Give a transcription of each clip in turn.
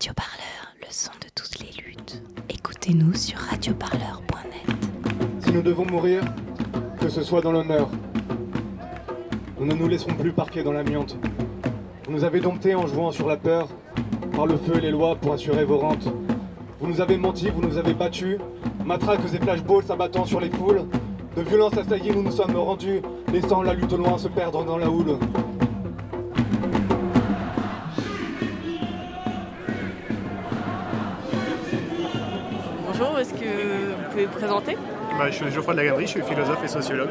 Radio Parleur, le son de toutes les luttes. Écoutez-nous sur radioparleur.net. Si nous devons mourir, que ce soit dans l'honneur. Nous ne nous laisserons plus parquer dans l'amiante. Vous nous avez domptés en jouant sur la peur, par le feu et les lois pour assurer vos rentes. Vous nous avez menti, vous nous avez battus, matraques et flashballs s'abattant sur les foules. De violence assaillie, nous nous sommes rendus, laissant la lutte au loin se perdre dans la houle. Bonjour, est-ce que vous pouvez vous présenter Bah, je suis Geoffroy de la Galerie, je suis philosophe et sociologue.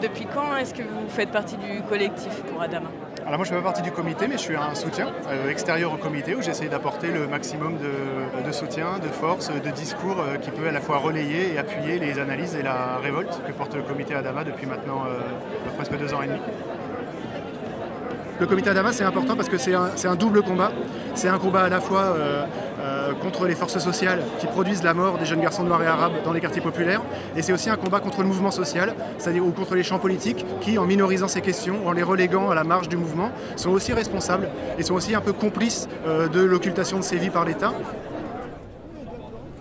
Depuis quand est-ce que vous faites partie du collectif pour Adama Alors moi je fais pas partie du comité mais je suis un soutien euh, extérieur au comité où j'essaie d'apporter le maximum de, de soutien, de force, de discours euh, qui peut à la fois relayer et appuyer les analyses et la révolte que porte le comité Adama depuis maintenant euh, presque deux ans et demi. Le comité Adama c'est important parce que c'est un, double combat. C'est un combat à la fois euh, contre les forces sociales qui produisent la mort des jeunes garçons noirs et arabes dans les quartiers populaires. Et c'est aussi un combat contre le mouvement social, c'est-à-dire ou contre les champs politiques qui, en minorisant ces questions, en les reléguant à la marge du mouvement, sont aussi responsables et sont aussi un peu complices euh, de l'occultation de ces vies par l'État.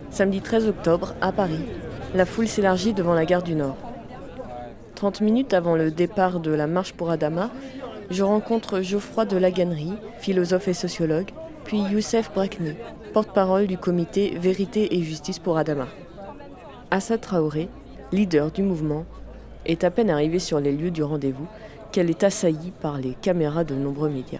Samedi 13 octobre, à Paris, la foule s'élargit devant la gare du Nord. 30 minutes avant le départ de la marche pour Adama, je rencontre Geoffroy de Laganerie, philosophe et sociologue, puis Youssef Brakni, porte-parole du comité Vérité et Justice pour Adama. Assad Traoré, leader du mouvement, est à peine arrivé sur les lieux du rendez-vous qu'elle est assaillie par les caméras de nombreux médias.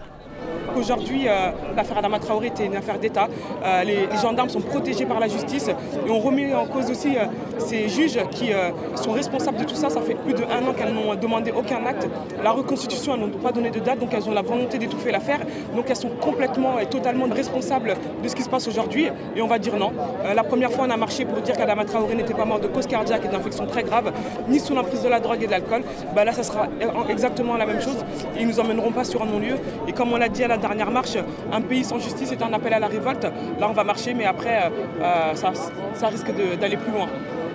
Aujourd'hui, euh, l'affaire Adama Traoré était une affaire d'État. Euh, les, gendarmes sont protégés par la justice et on remet en cause aussi euh, ces juges qui sont responsables de tout ça. Ça fait plus de un an qu'elles n'ont demandé aucun acte. La reconstitution, elles n'ont pas donné de date, donc elles ont la volonté d'étouffer l'affaire. Donc elles sont complètement et totalement responsables de ce qui se passe aujourd'hui et on va dire non. La première fois, on a marché pour dire qu'Adama Traoré n'était pas mort de cause cardiaque et d'infection très grave, ni sous l'emprise de la drogue et de l'alcool. Bah là, ça sera exactement la même chose. Ils nous emmèneront pas sur un non-lieu. Et comme on l'a dit à la dernière marche, un pays sans justice est un appel à la révolte. Là, on va marcher, mais après, euh, ça, ça, risque d'aller plus loin.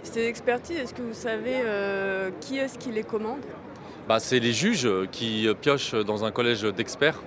Ces expertises, est-ce que vous savez euh, qui est-ce qui les commande? Bah, C'est les juges qui piochent dans un collège d'experts.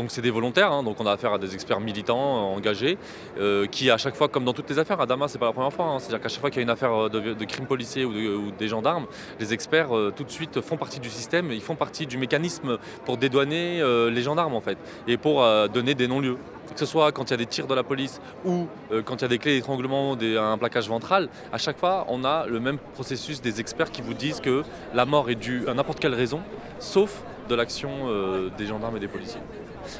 Donc c'est des volontaires, hein, donc on a affaire à des experts militants euh, engagés, euh, qui à chaque fois, comme dans toutes les affaires, à Damas c'est pas la première fois, hein, c'est-à-dire qu'à chaque fois qu'il y a une affaire de, de crime policier ou, de, ou, des gendarmes, les experts euh, tout de suite font partie du système, ils font partie du mécanisme pour dédouaner euh, les gendarmes en fait, et pour euh, donner des non-lieux. Que ce soit quand il y a des tirs de la police ou euh, quand il y a des clés d'étranglement, un plaquage ventral, à chaque fois on a le même processus des experts qui vous disent que la mort est due à n'importe quelle raison, sauf de l'action euh, des gendarmes et des policiers.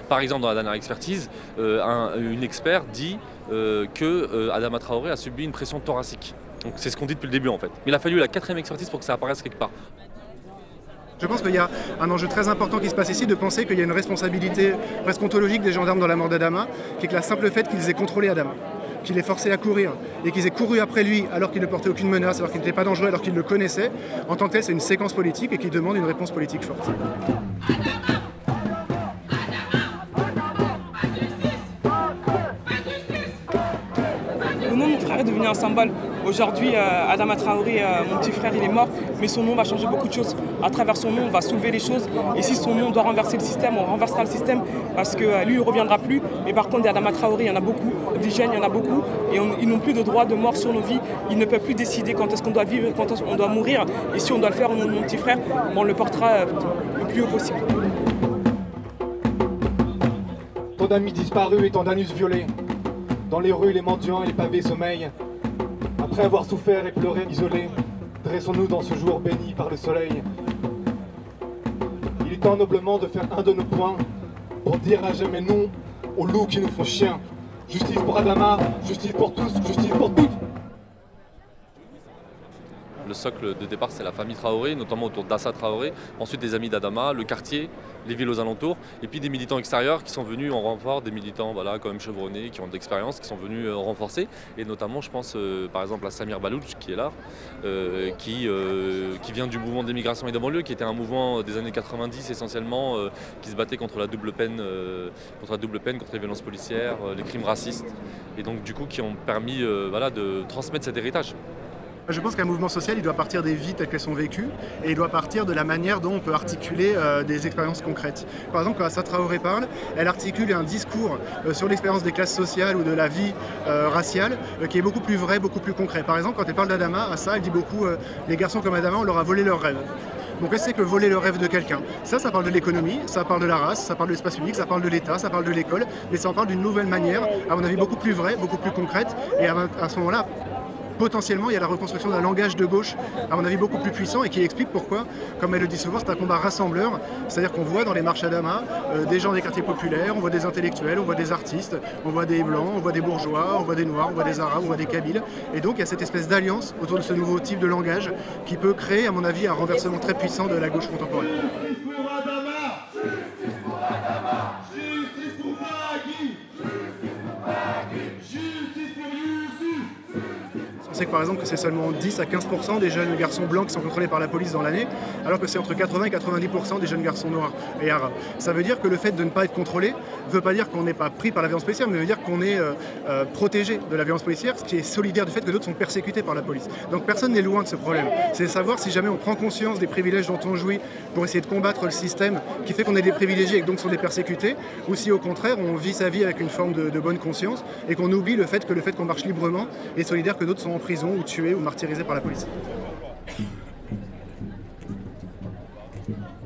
Par exemple, dans la dernière expertise, euh, un, une expert dit euh, que euh, Adama Traoré a subi une pression thoracique. Donc c'est ce qu'on dit depuis le début en fait. Mais il a fallu la quatrième expertise pour que ça apparaisse quelque part. Je pense qu'il y a un enjeu très important qui se passe ici de penser qu'il y a une responsabilité presque ontologique des gendarmes dans la mort d'Adama, qui est que la simple fait qu'ils aient contrôlé Adama, qu'il ait forcé à courir et qu'ils aient couru après lui alors qu'il ne portait aucune menace, alors qu'il n'était pas dangereux, alors qu'il le connaissait, en tant que tel, c'est une séquence politique et qui demande une réponse politique forte. Un symbole. Aujourd'hui, euh, Adama Traoré, euh, mon petit frère, il est mort, mais son nom va changer beaucoup de choses. À travers son nom, on va soulever les choses. Et si son nom doit renverser le système, on renversera le système parce que euh, lui, il ne reviendra plus. Et par contre, Adama Traoré, il y en a beaucoup. Des jeunes, il y en a beaucoup. Et ils n'ont plus de droit de mort sur nos vies. Ils ne peuvent plus décider quand est-ce qu'on doit vivre, quand est-ce qu'on doit mourir. Et si on doit le faire au nom de mon petit frère, on le portera le plus haut possible. Tant d'amis disparus et tant d'anus violés. Dans les rues, les mendiants et les pavés sommeillent. Après avoir souffert et pleuré isolés, dressons-nous dans ce jour béni par le soleil. Il est temps noblement de faire un de nos points pour dire à jamais non aux loups qui nous font chien. Justice pour Adama, justice pour tous, justice pour toutes. Le socle de départ, c'est la famille Traoré, notamment autour d'Assa Traoré, ensuite des amis d'Adama, le quartier, les villes aux alentours, et puis des militants extérieurs qui sont venus en renfort, des militants voilà, quand même chevronnés, qui ont de l'expérience, qui sont venus euh, renforcer, et notamment je pense euh, par exemple à Samir Balouch qui est là, euh, qui, vient du mouvement d'émigration et de banlieue, qui était un mouvement des années 90 essentiellement, qui se battait contre la double peine, contre la double peine, contre les violences policières, les crimes racistes, et donc du coup qui ont permis voilà, de transmettre cet héritage. Je pense qu'un mouvement social, il doit partir des vies telles qu'elles sont vécues et il doit partir de la manière dont on peut articuler euh, des expériences concrètes. Par exemple, quand Assa Traoré parle, elle articule un discours euh, sur l'expérience des classes sociales ou de la vie euh, raciale qui est beaucoup plus vrai, beaucoup plus concret. Par exemple, quand elle parle d'Adama, Assa, elle dit beaucoup les garçons comme Adama, on leur a volé leurs rêves. Donc qu'est-ce que c'est que voler le rêve de quelqu'un Ça, ça parle de l'économie, ça parle de la race, ça parle de l'espace public, ça parle de l'État, ça parle de l'école, mais ça en parle d'une nouvelle manière, à mon avis beaucoup plus vraie, beaucoup plus concrète, et à ce moment-là, potentiellement, il y a la reconstruction d'un langage de gauche, à mon avis, beaucoup plus puissant et qui explique pourquoi, comme elle le dit souvent, c'est un combat rassembleur. C'est-à-dire qu'on voit dans les marches à Dama euh, des gens des quartiers populaires, on voit des intellectuels, on voit des artistes, on voit des blancs, on voit des bourgeois, on voit des noirs, on voit des arabes, on voit des kabyles. Et donc, il y a cette espèce d'alliance autour de ce nouveau type de langage qui peut créer, à mon avis, un renversement très puissant de la gauche contemporaine. Sait que par exemple que c'est seulement 10 à 15% des jeunes garçons blancs qui sont contrôlés par la police dans l'année, alors que c'est entre 80 et 90% des jeunes garçons noirs et arabes? Ça veut dire que le fait de ne pas être contrôlé ne veut pas dire qu'on n'est pas pris par la violence policière, mais veut dire qu'on est euh, euh, protégé de la violence policière, ce qui est solidaire du fait que d'autres sont persécutés par la police. Donc personne n'est loin de ce problème. C'est savoir si jamais on prend conscience des privilèges dont on jouit pour essayer de combattre le système qui fait qu'on est des privilégiés et que donc sont des persécutés, ou si au contraire on vit sa vie avec une forme de, de bonne conscience et qu'on oublie le fait que le fait qu'on marche librement est solidaire que d'autres sont en prison ou tués ou martyrisés par la police.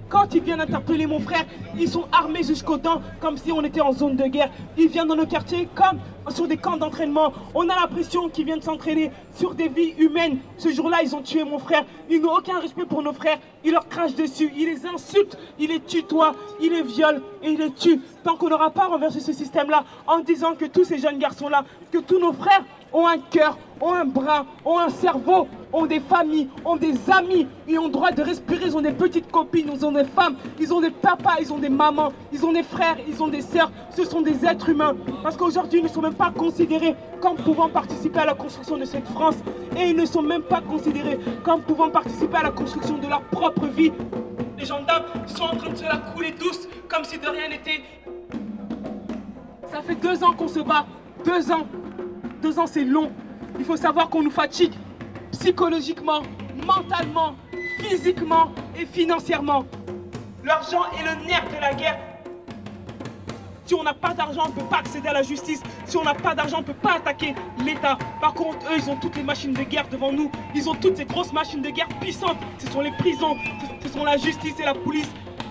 Quand ils viennent interpeller mon frère, ils sont armés jusqu'aux dents, comme si on était en zone de guerre. Ils viennent dans nos quartiers comme sur des camps d'entraînement. On a l'impression qu'ils viennent s'entraîner sur des vies humaines. Ce jour-là, ils ont tué mon frère. Ils n'ont aucun respect pour nos frères. Ils leur crachent dessus. Ils les insultent. Ils les tutoient. Ils les violent et ils les tuent. Tant qu'on n'aura pas renversé ce système-là en disant que tous ces jeunes garçons-là, que tous nos frères ont un cœur, ont un bras, ont un cerveau, ont des familles, ont des amis, ils ont le droit de respirer, ils ont des petites copines, ils ont des femmes, ils ont des papas, ils ont des mamans, ils ont des frères, ils ont des sœurs, ce sont des êtres humains. Parce qu'aujourd'hui, ils ne sont même pas considérés comme pouvant participer à la construction de cette France et ils ne sont même pas considérés comme pouvant participer à la construction de leur propre vie. Les gendarmes sont en train de se la couler douce comme si de rien n'était. Ça fait deux ans qu'on se bat, deux ans deux ans, c'est long. Il faut savoir qu'on nous fatigue psychologiquement, mentalement, physiquement et financièrement. L'argent est le nerf de la guerre. Si on n'a pas d'argent, on ne peut pas accéder à la justice. Si on n'a pas d'argent, on ne peut pas attaquer l'État. Par contre, eux, ils ont toutes les machines de guerre devant nous. Ils ont toutes ces grosses machines de guerre puissantes. Ce sont les prisons, ce sont la justice et la police.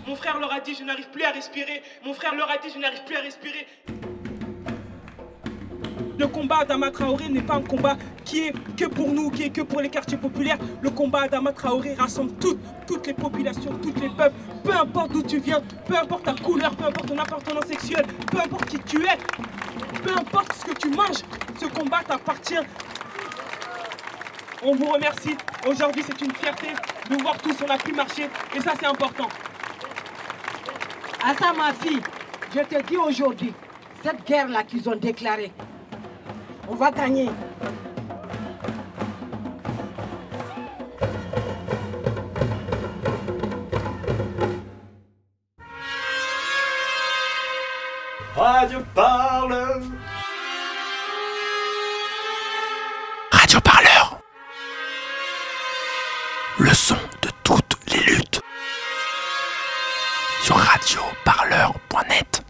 Mon frère leur a dit, je n'arrive plus à respirer. Mon frère leur a dit, je n'arrive plus à respirer. Le combat d'Ama Traoré n'est pas un combat qui est que pour nous, qui est que pour les quartiers populaires. Le combat d'Ama Traoré rassemble toutes, toutes les populations, tous les peuples, peu importe d'où tu viens, peu importe ta couleur, peu importe ton appartenance sexuelle, peu importe qui tu es, peu importe ce que tu manges, ce combat t'appartient. On vous remercie. Aujourd'hui, c'est une fierté de voir tous, on a pu marcher et ça, c'est important. À ça, ma fille, je te dis aujourd'hui, cette guerre-là qu'ils ont déclarée, on va gagner. Radio Parleur. Radio Parleur. Le son de toutes les luttes. Sur radioparleur.net.